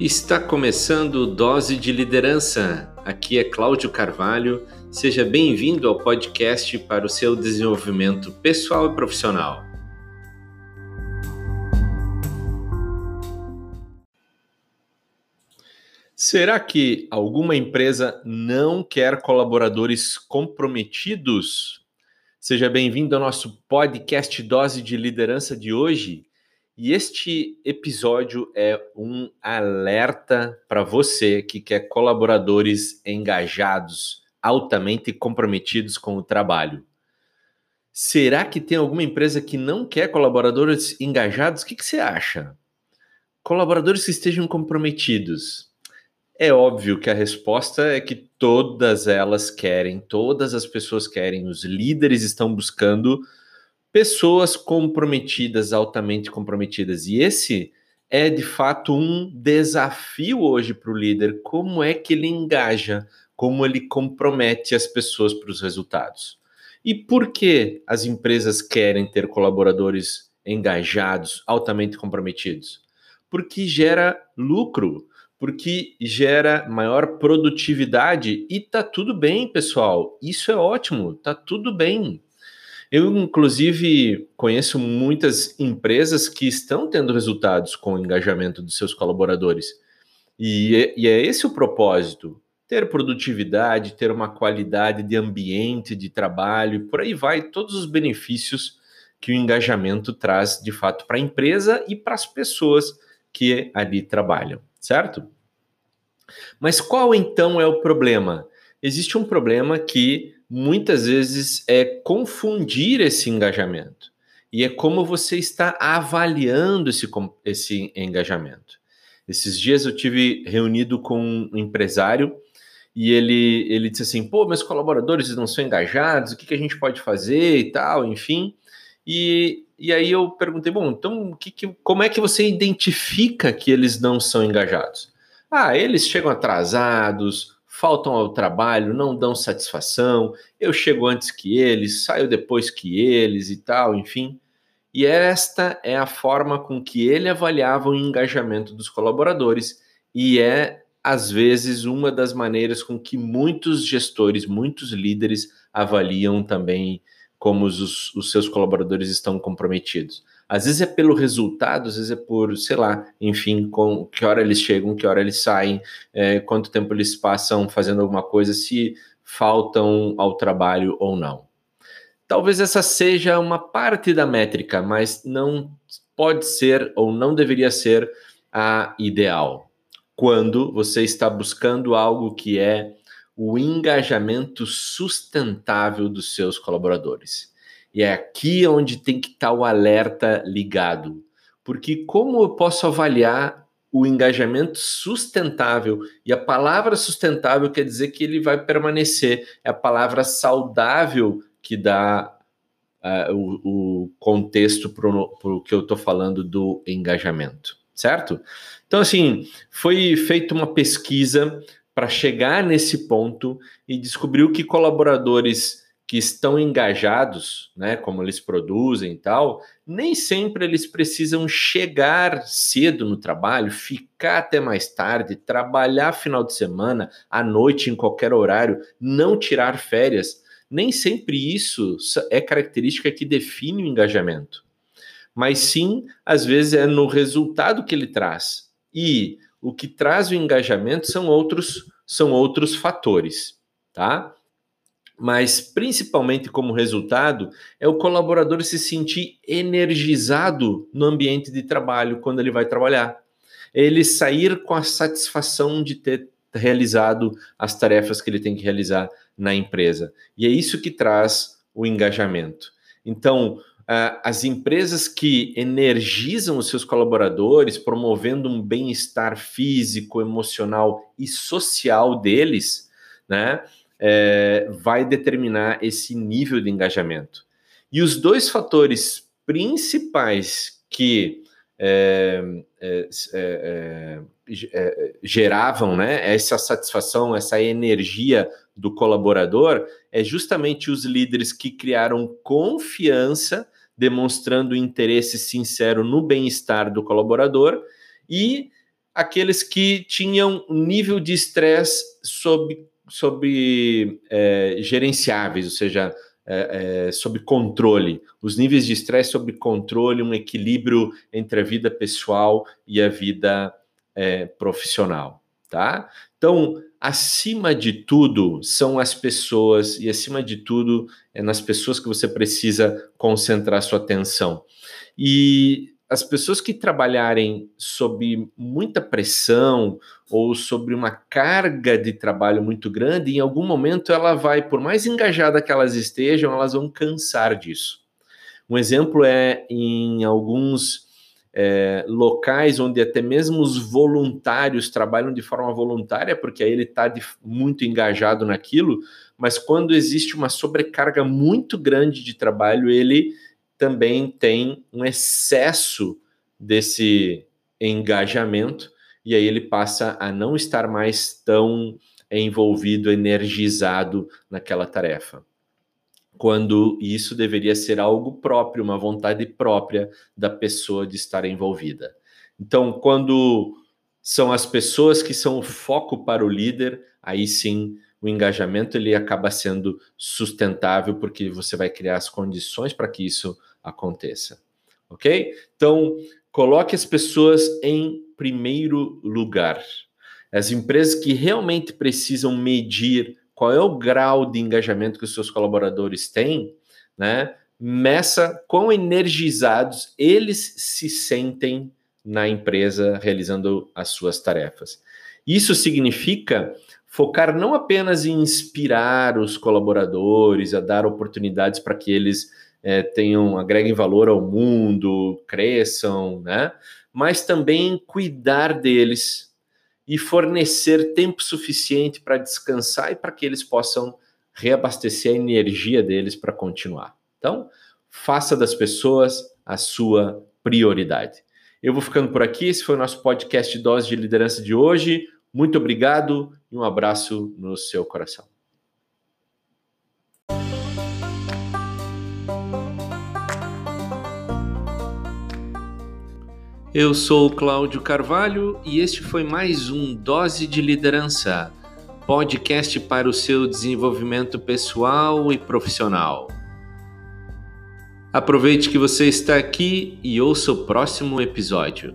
Está começando Dose de Liderança. Aqui é Cláudio Carvalho. Seja bem-vindo ao podcast para o seu desenvolvimento pessoal e profissional. Será que alguma empresa não quer colaboradores comprometidos? Seja bem-vindo ao nosso podcast Dose de Liderança de hoje. E este episódio é um alerta para você que quer colaboradores engajados, altamente comprometidos com o trabalho. Será que tem alguma empresa que não quer colaboradores engajados? O que, que você acha? Colaboradores que estejam comprometidos. É óbvio que a resposta é que todas elas querem, todas as pessoas querem, os líderes estão buscando pessoas comprometidas, altamente comprometidas. E esse é de fato um desafio hoje para o líder. Como é que ele engaja, como ele compromete as pessoas para os resultados? E por que as empresas querem ter colaboradores engajados, altamente comprometidos? Porque gera lucro, porque gera maior produtividade e tá tudo bem, pessoal. Isso é ótimo, tá tudo bem. Eu, inclusive, conheço muitas empresas que estão tendo resultados com o engajamento dos seus colaboradores. E, é, e é esse o propósito: ter produtividade, ter uma qualidade de ambiente de trabalho, por aí vai, todos os benefícios que o engajamento traz de fato para a empresa e para as pessoas que ali trabalham, certo? Mas qual então é o problema? Existe um problema que muitas vezes é confundir esse engajamento. E é como você está avaliando esse, esse engajamento. Esses dias eu tive reunido com um empresário e ele, ele disse assim: pô, meus colaboradores não são engajados, o que, que a gente pode fazer e tal, enfim. E, e aí eu perguntei: bom, então que, que, como é que você identifica que eles não são engajados? Ah, eles chegam atrasados, faltam ao trabalho, não dão satisfação, eu chego antes que eles, saio depois que eles e tal, enfim. E esta é a forma com que ele avaliava o engajamento dos colaboradores e é às vezes uma das maneiras com que muitos gestores, muitos líderes avaliam também como os, os seus colaboradores estão comprometidos. Às vezes é pelo resultado, às vezes é por, sei lá, enfim, com que hora eles chegam, que hora eles saem, é, quanto tempo eles passam fazendo alguma coisa, se faltam ao trabalho ou não. Talvez essa seja uma parte da métrica, mas não pode ser ou não deveria ser a ideal. Quando você está buscando algo que é o engajamento sustentável dos seus colaboradores. E é aqui onde tem que estar tá o alerta ligado. Porque como eu posso avaliar o engajamento sustentável? E a palavra sustentável quer dizer que ele vai permanecer. É a palavra saudável que dá uh, o, o, contexto para o que eu estou falando do engajamento, certo? Então, assim, foi feita uma pesquisa para chegar nesse ponto e descobriu que colaboradores que estão engajados, né, como eles produzem e tal, nem sempre eles precisam chegar cedo no trabalho, ficar até mais tarde, trabalhar final de semana, à noite, em qualquer horário, não tirar férias. Nem sempre isso é característica que define o engajamento. Mas sim, às vezes é no resultado que ele traz. E o que traz o engajamento são outros são outros fatores, tá? Mas principalmente como resultado é o colaborador se sentir energizado no ambiente de trabalho quando ele vai trabalhar. Ele sair com a satisfação de ter realizado as tarefas que ele tem que realizar na empresa. E é isso que traz o engajamento. Então, as empresas que energizam os seus colaboradores, promovendo um bem-estar físico, emocional e social deles, né? É, vai determinar esse nível de engajamento. E os dois fatores principais que é, é, é, é, geravam né, essa satisfação, essa energia do colaborador é justamente os líderes que criaram confiança, demonstrando interesse sincero no bem-estar do colaborador e aqueles que tinham um nível de estresse sob, sob é, gerenciáveis, ou seja, é, é, sob controle. Os níveis de estresse sob controle, um equilíbrio entre a vida pessoal e a vida profissional, tá? Então, acima de tudo, são as pessoas, e acima de tudo, é nas pessoas que você precisa concentrar sua atenção. E as pessoas que trabalharem sob muita pressão ou sobre uma carga de trabalho muito grande, em algum momento ela vai, por mais engajada que elas estejam, elas vão cansar disso. Um exemplo é em alguns é, locais onde até mesmo os voluntários trabalham de forma voluntária, porque aí ele está muito engajado naquilo, mas quando existe uma sobrecarga muito grande de trabalho, ele também tem um excesso desse engajamento, e aí ele passa a não estar mais tão envolvido, energizado naquela tarefa quando isso deveria ser algo próprio, uma vontade própria da pessoa de estar envolvida. Então, quando são as pessoas que são o foco para o líder, aí sim o engajamento ele acaba sendo sustentável porque você vai criar as condições para que isso aconteça. OK? Então, coloque as pessoas em primeiro lugar. As empresas que realmente precisam medir qual é o grau de engajamento que os seus colaboradores têm, né? Meça quão energizados eles se sentem na empresa realizando as suas tarefas. Isso significa focar não apenas em inspirar os colaboradores, a dar oportunidades para que eles é, tenham, agreguem valor ao mundo, cresçam, né? Mas também cuidar deles, e fornecer tempo suficiente para descansar e para que eles possam reabastecer a energia deles para continuar. Então, faça das pessoas a sua prioridade. Eu vou ficando por aqui. Esse foi o nosso podcast Dose de Liderança de hoje. Muito obrigado e um abraço no seu coração. Eu sou Cláudio Carvalho e este foi mais um Dose de Liderança, podcast para o seu desenvolvimento pessoal e profissional. Aproveite que você está aqui e ouça o próximo episódio.